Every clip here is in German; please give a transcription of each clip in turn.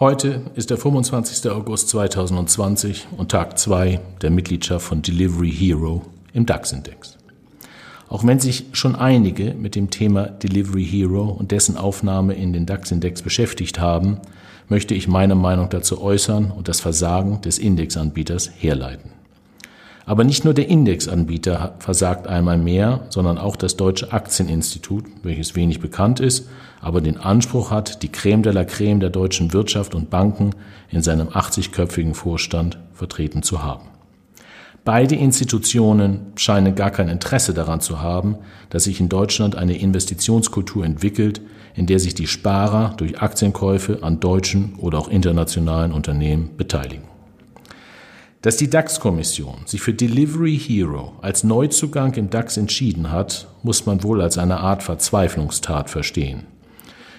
Heute ist der 25. August 2020 und Tag 2 der Mitgliedschaft von Delivery Hero im DAX-Index. Auch wenn sich schon einige mit dem Thema Delivery Hero und dessen Aufnahme in den DAX-Index beschäftigt haben, möchte ich meine Meinung dazu äußern und das Versagen des Indexanbieters herleiten. Aber nicht nur der Indexanbieter versagt einmal mehr, sondern auch das Deutsche Aktieninstitut, welches wenig bekannt ist, aber den Anspruch hat, die Creme de la Creme der deutschen Wirtschaft und Banken in seinem 80-köpfigen Vorstand vertreten zu haben. Beide Institutionen scheinen gar kein Interesse daran zu haben, dass sich in Deutschland eine Investitionskultur entwickelt, in der sich die Sparer durch Aktienkäufe an deutschen oder auch internationalen Unternehmen beteiligen. Dass die DAX-Kommission sich für Delivery Hero als Neuzugang im DAX entschieden hat, muss man wohl als eine Art Verzweiflungstat verstehen.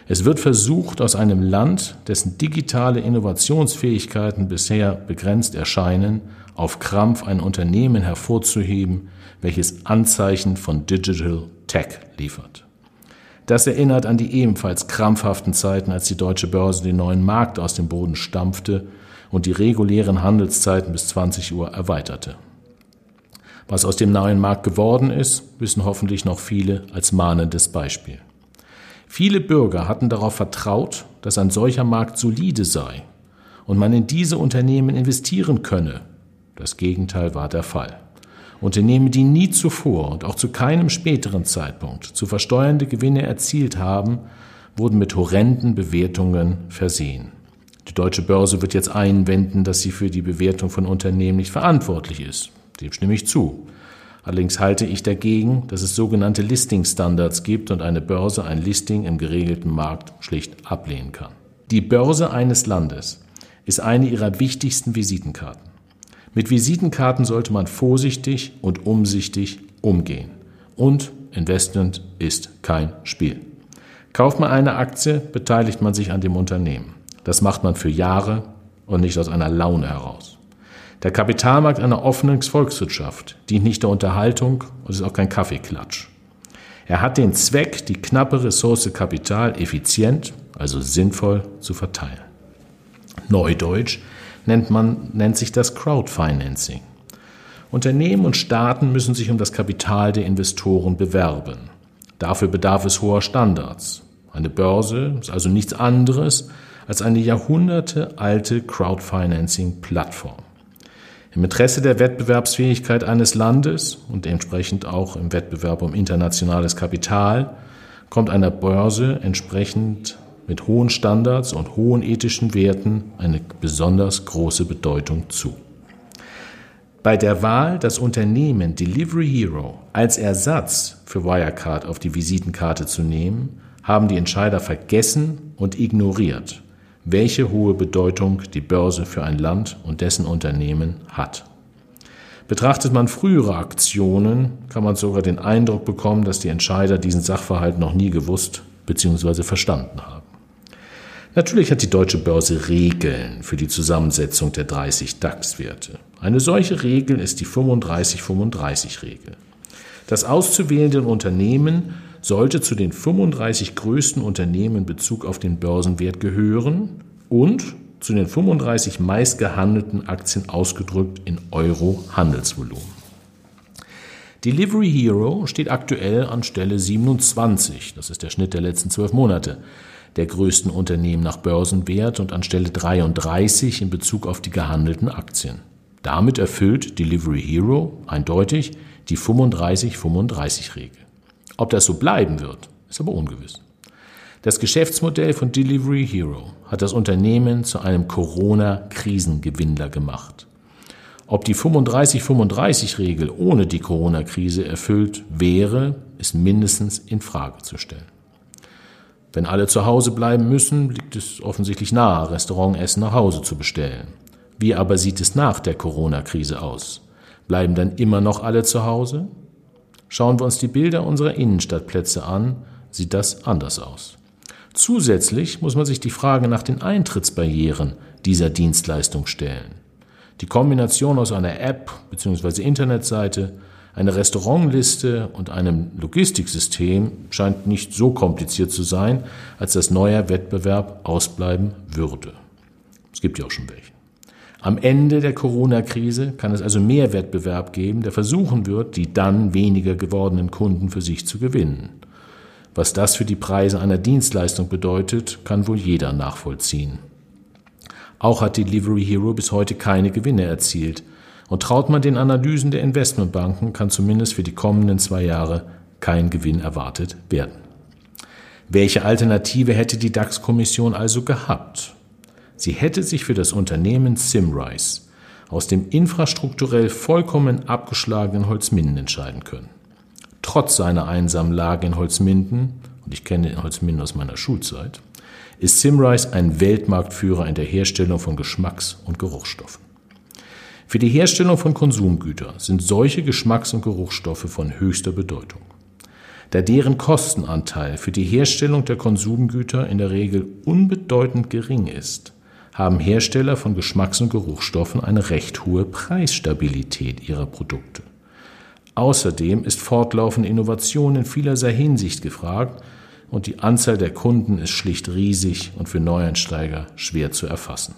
Es wird versucht, aus einem Land, dessen digitale Innovationsfähigkeiten bisher begrenzt erscheinen, auf Krampf ein Unternehmen hervorzuheben, welches Anzeichen von Digital Tech liefert. Das erinnert an die ebenfalls krampfhaften Zeiten, als die deutsche Börse den neuen Markt aus dem Boden stampfte und die regulären Handelszeiten bis 20 Uhr erweiterte. Was aus dem neuen Markt geworden ist, wissen hoffentlich noch viele als mahnendes Beispiel. Viele Bürger hatten darauf vertraut, dass ein solcher Markt solide sei und man in diese Unternehmen investieren könne. Das Gegenteil war der Fall. Unternehmen, die nie zuvor und auch zu keinem späteren Zeitpunkt zu versteuernde Gewinne erzielt haben, wurden mit horrenden Bewertungen versehen. Die deutsche Börse wird jetzt einwenden, dass sie für die Bewertung von Unternehmen nicht verantwortlich ist. Dem stimme ich zu. Allerdings halte ich dagegen, dass es sogenannte Listing-Standards gibt und eine Börse ein Listing im geregelten Markt schlicht ablehnen kann. Die Börse eines Landes ist eine ihrer wichtigsten Visitenkarten. Mit Visitenkarten sollte man vorsichtig und umsichtig umgehen. Und Investment ist kein Spiel. Kauft man eine Aktie, beteiligt man sich an dem Unternehmen. Das macht man für Jahre und nicht aus einer Laune heraus. Der Kapitalmarkt einer offenen Volkswirtschaft dient nicht der Unterhaltung und ist auch kein Kaffeeklatsch. Er hat den Zweck, die knappe Ressource Kapital effizient, also sinnvoll zu verteilen. Neudeutsch nennt, man, nennt sich das Crowdfinancing. Unternehmen und Staaten müssen sich um das Kapital der Investoren bewerben. Dafür bedarf es hoher Standards. Eine Börse ist also nichts anderes als eine jahrhundertealte Crowdfinancing-Plattform. Im Interesse der Wettbewerbsfähigkeit eines Landes und entsprechend auch im Wettbewerb um internationales Kapital kommt einer Börse entsprechend mit hohen Standards und hohen ethischen Werten eine besonders große Bedeutung zu. Bei der Wahl, das Unternehmen Delivery Hero als Ersatz für Wirecard auf die Visitenkarte zu nehmen, haben die Entscheider vergessen und ignoriert, welche hohe Bedeutung die Börse für ein Land und dessen Unternehmen hat. Betrachtet man frühere Aktionen, kann man sogar den Eindruck bekommen, dass die Entscheider diesen Sachverhalt noch nie gewusst bzw. verstanden haben. Natürlich hat die deutsche Börse Regeln für die Zusammensetzung der 30 DAX-Werte. Eine solche Regel ist die 35-35-Regel. Das auszuwählende Unternehmen sollte zu den 35 größten Unternehmen in Bezug auf den Börsenwert gehören und zu den 35 meistgehandelten Aktien ausgedrückt in Euro Handelsvolumen. Delivery Hero steht aktuell an Stelle 27, das ist der Schnitt der letzten zwölf Monate, der größten Unternehmen nach Börsenwert und an Stelle 33 in Bezug auf die gehandelten Aktien. Damit erfüllt Delivery Hero eindeutig die 35-35-Regel. Ob das so bleiben wird, ist aber ungewiss. Das Geschäftsmodell von Delivery Hero hat das Unternehmen zu einem Corona-Krisengewinnler gemacht. Ob die 35-35-Regel ohne die Corona-Krise erfüllt wäre, ist mindestens in Frage zu stellen. Wenn alle zu Hause bleiben müssen, liegt es offensichtlich nahe, Restaurantessen nach Hause zu bestellen. Wie aber sieht es nach der Corona-Krise aus? Bleiben dann immer noch alle zu Hause? Schauen wir uns die Bilder unserer Innenstadtplätze an, sieht das anders aus. Zusätzlich muss man sich die Frage nach den Eintrittsbarrieren dieser Dienstleistung stellen. Die Kombination aus einer App bzw. Internetseite, einer Restaurantliste und einem Logistiksystem scheint nicht so kompliziert zu sein, als dass neuer Wettbewerb ausbleiben würde. Es gibt ja auch schon welche. Am Ende der Corona-Krise kann es also mehr Wettbewerb geben, der versuchen wird, die dann weniger gewordenen Kunden für sich zu gewinnen. Was das für die Preise einer Dienstleistung bedeutet, kann wohl jeder nachvollziehen. Auch hat Delivery Hero bis heute keine Gewinne erzielt. Und traut man den Analysen der Investmentbanken, kann zumindest für die kommenden zwei Jahre kein Gewinn erwartet werden. Welche Alternative hätte die DAX-Kommission also gehabt? Sie hätte sich für das Unternehmen Simrise aus dem infrastrukturell vollkommen abgeschlagenen Holzminden entscheiden können. Trotz seiner einsamen Lage in Holzminden, und ich kenne Holzminden aus meiner Schulzeit, ist Simrise ein Weltmarktführer in der Herstellung von Geschmacks- und Geruchsstoffen. Für die Herstellung von Konsumgütern sind solche Geschmacks- und Geruchsstoffe von höchster Bedeutung. Da deren Kostenanteil für die Herstellung der Konsumgüter in der Regel unbedeutend gering ist, haben Hersteller von Geschmacks- und Geruchsstoffen eine recht hohe Preisstabilität ihrer Produkte. Außerdem ist fortlaufende Innovation in vielerlei Hinsicht gefragt und die Anzahl der Kunden ist schlicht riesig und für Neueinsteiger schwer zu erfassen.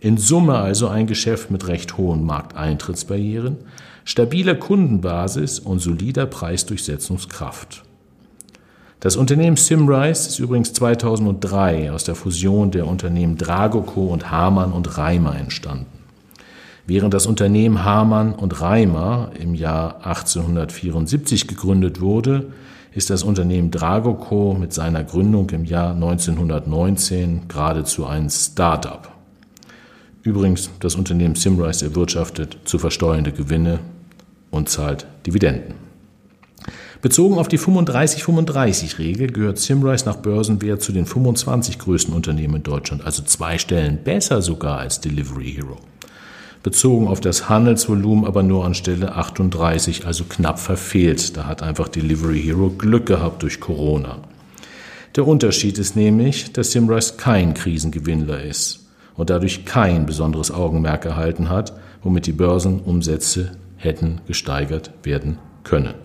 In Summe also ein Geschäft mit recht hohen Markteintrittsbarrieren, stabiler Kundenbasis und solider Preisdurchsetzungskraft. Das Unternehmen Simrise ist übrigens 2003 aus der Fusion der Unternehmen Dragoco und Hamann und Reimer entstanden. Während das Unternehmen Hamann und Reimer im Jahr 1874 gegründet wurde, ist das Unternehmen Dragoco mit seiner Gründung im Jahr 1919 geradezu ein Start-up. Übrigens, das Unternehmen Simrise erwirtschaftet zu versteuernde Gewinne und zahlt Dividenden. Bezogen auf die 35-35-Regel gehört Simrise nach Börsenwert zu den 25 größten Unternehmen in Deutschland, also zwei Stellen besser sogar als Delivery Hero bezogen auf das Handelsvolumen aber nur an Stelle 38, also knapp verfehlt. Da hat einfach Delivery Hero Glück gehabt durch Corona. Der Unterschied ist nämlich, dass Simrise kein Krisengewinnler ist und dadurch kein besonderes Augenmerk erhalten hat, womit die Börsenumsätze hätten gesteigert werden können.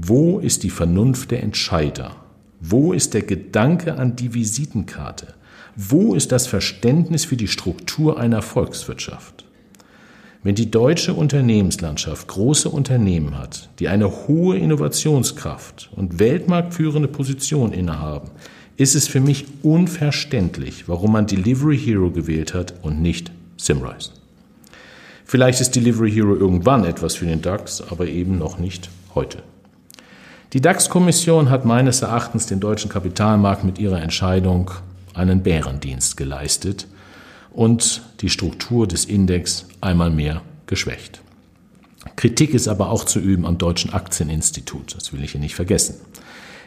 Wo ist die Vernunft der Entscheider? Wo ist der Gedanke an die Visitenkarte? Wo ist das Verständnis für die Struktur einer Volkswirtschaft? Wenn die deutsche Unternehmenslandschaft große Unternehmen hat, die eine hohe Innovationskraft und weltmarktführende Position innehaben, ist es für mich unverständlich, warum man Delivery Hero gewählt hat und nicht Simrise. Vielleicht ist Delivery Hero irgendwann etwas für den DAX, aber eben noch nicht heute. Die DAX-Kommission hat meines Erachtens den deutschen Kapitalmarkt mit ihrer Entscheidung einen Bärendienst geleistet und die Struktur des Index einmal mehr geschwächt. Kritik ist aber auch zu üben am Deutschen Aktieninstitut, das will ich hier nicht vergessen.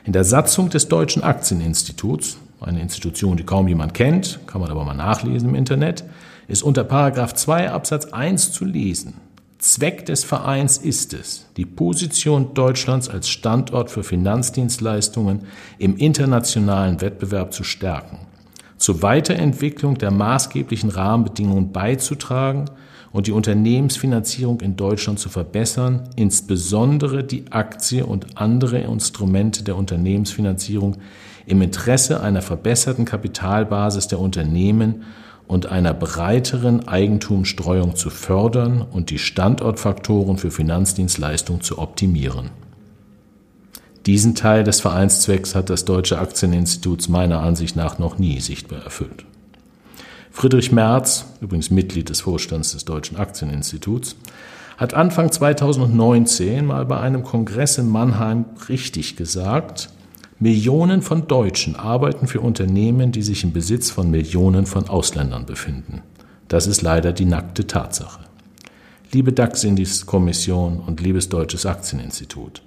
In der Satzung des Deutschen Aktieninstituts, eine Institution, die kaum jemand kennt, kann man aber mal nachlesen im Internet, ist unter Paragraph 2 Absatz 1 zu lesen. Zweck des Vereins ist es, die Position Deutschlands als Standort für Finanzdienstleistungen im internationalen Wettbewerb zu stärken zur Weiterentwicklung der maßgeblichen Rahmenbedingungen beizutragen und die Unternehmensfinanzierung in Deutschland zu verbessern, insbesondere die Aktie und andere Instrumente der Unternehmensfinanzierung im Interesse einer verbesserten Kapitalbasis der Unternehmen und einer breiteren Eigentumsstreuung zu fördern und die Standortfaktoren für Finanzdienstleistungen zu optimieren. Diesen Teil des Vereinszwecks hat das Deutsche Aktieninstitut meiner Ansicht nach noch nie sichtbar erfüllt. Friedrich Merz, übrigens Mitglied des Vorstands des Deutschen Aktieninstituts, hat Anfang 2019 mal bei einem Kongress in Mannheim richtig gesagt, Millionen von Deutschen arbeiten für Unternehmen, die sich im Besitz von Millionen von Ausländern befinden. Das ist leider die nackte Tatsache. Liebe DAX-Kommission und liebes Deutsches Aktieninstitut,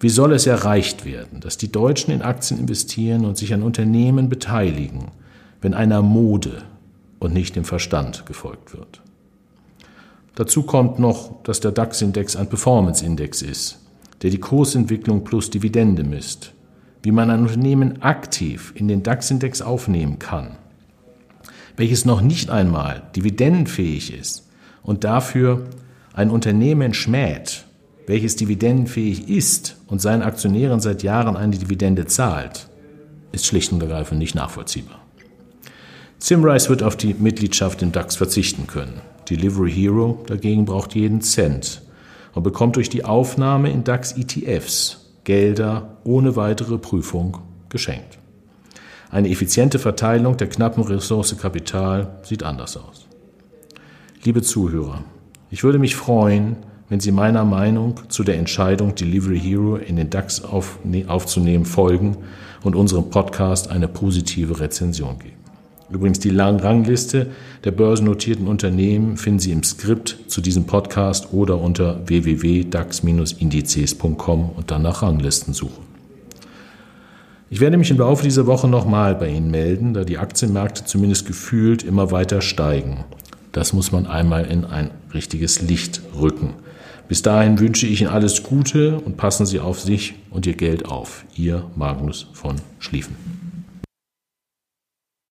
wie soll es erreicht werden, dass die Deutschen in Aktien investieren und sich an Unternehmen beteiligen, wenn einer Mode und nicht dem Verstand gefolgt wird. Dazu kommt noch, dass der DAX-Index ein Performance-Index ist, der die Kursentwicklung plus Dividende misst. Wie man ein Unternehmen aktiv in den DAX-Index aufnehmen kann, welches noch nicht einmal dividendenfähig ist und dafür ein Unternehmen schmäht, welches dividendenfähig ist und seinen Aktionären seit Jahren eine Dividende zahlt, ist schlicht und ergreifend nicht nachvollziehbar. Simrise wird auf die Mitgliedschaft im DAX verzichten können. Delivery Hero dagegen braucht jeden Cent und bekommt durch die Aufnahme in DAX ETFs Gelder ohne weitere Prüfung geschenkt. Eine effiziente Verteilung der knappen Ressource Kapital sieht anders aus. Liebe Zuhörer, ich würde mich freuen, wenn Sie meiner Meinung zu der Entscheidung, Delivery Hero in den DAX auf, aufzunehmen, folgen und unserem Podcast eine positive Rezension geben. Übrigens die Rangliste der börsennotierten Unternehmen finden Sie im Skript zu diesem Podcast oder unter www.dax-indizes.com und dann nach Ranglisten suchen. Ich werde mich im Laufe dieser Woche nochmal bei Ihnen melden, da die Aktienmärkte zumindest gefühlt immer weiter steigen. Das muss man einmal in ein richtiges Licht rücken. Bis dahin wünsche ich Ihnen alles Gute und passen Sie auf sich und Ihr Geld auf. Ihr Magnus von Schlieffen.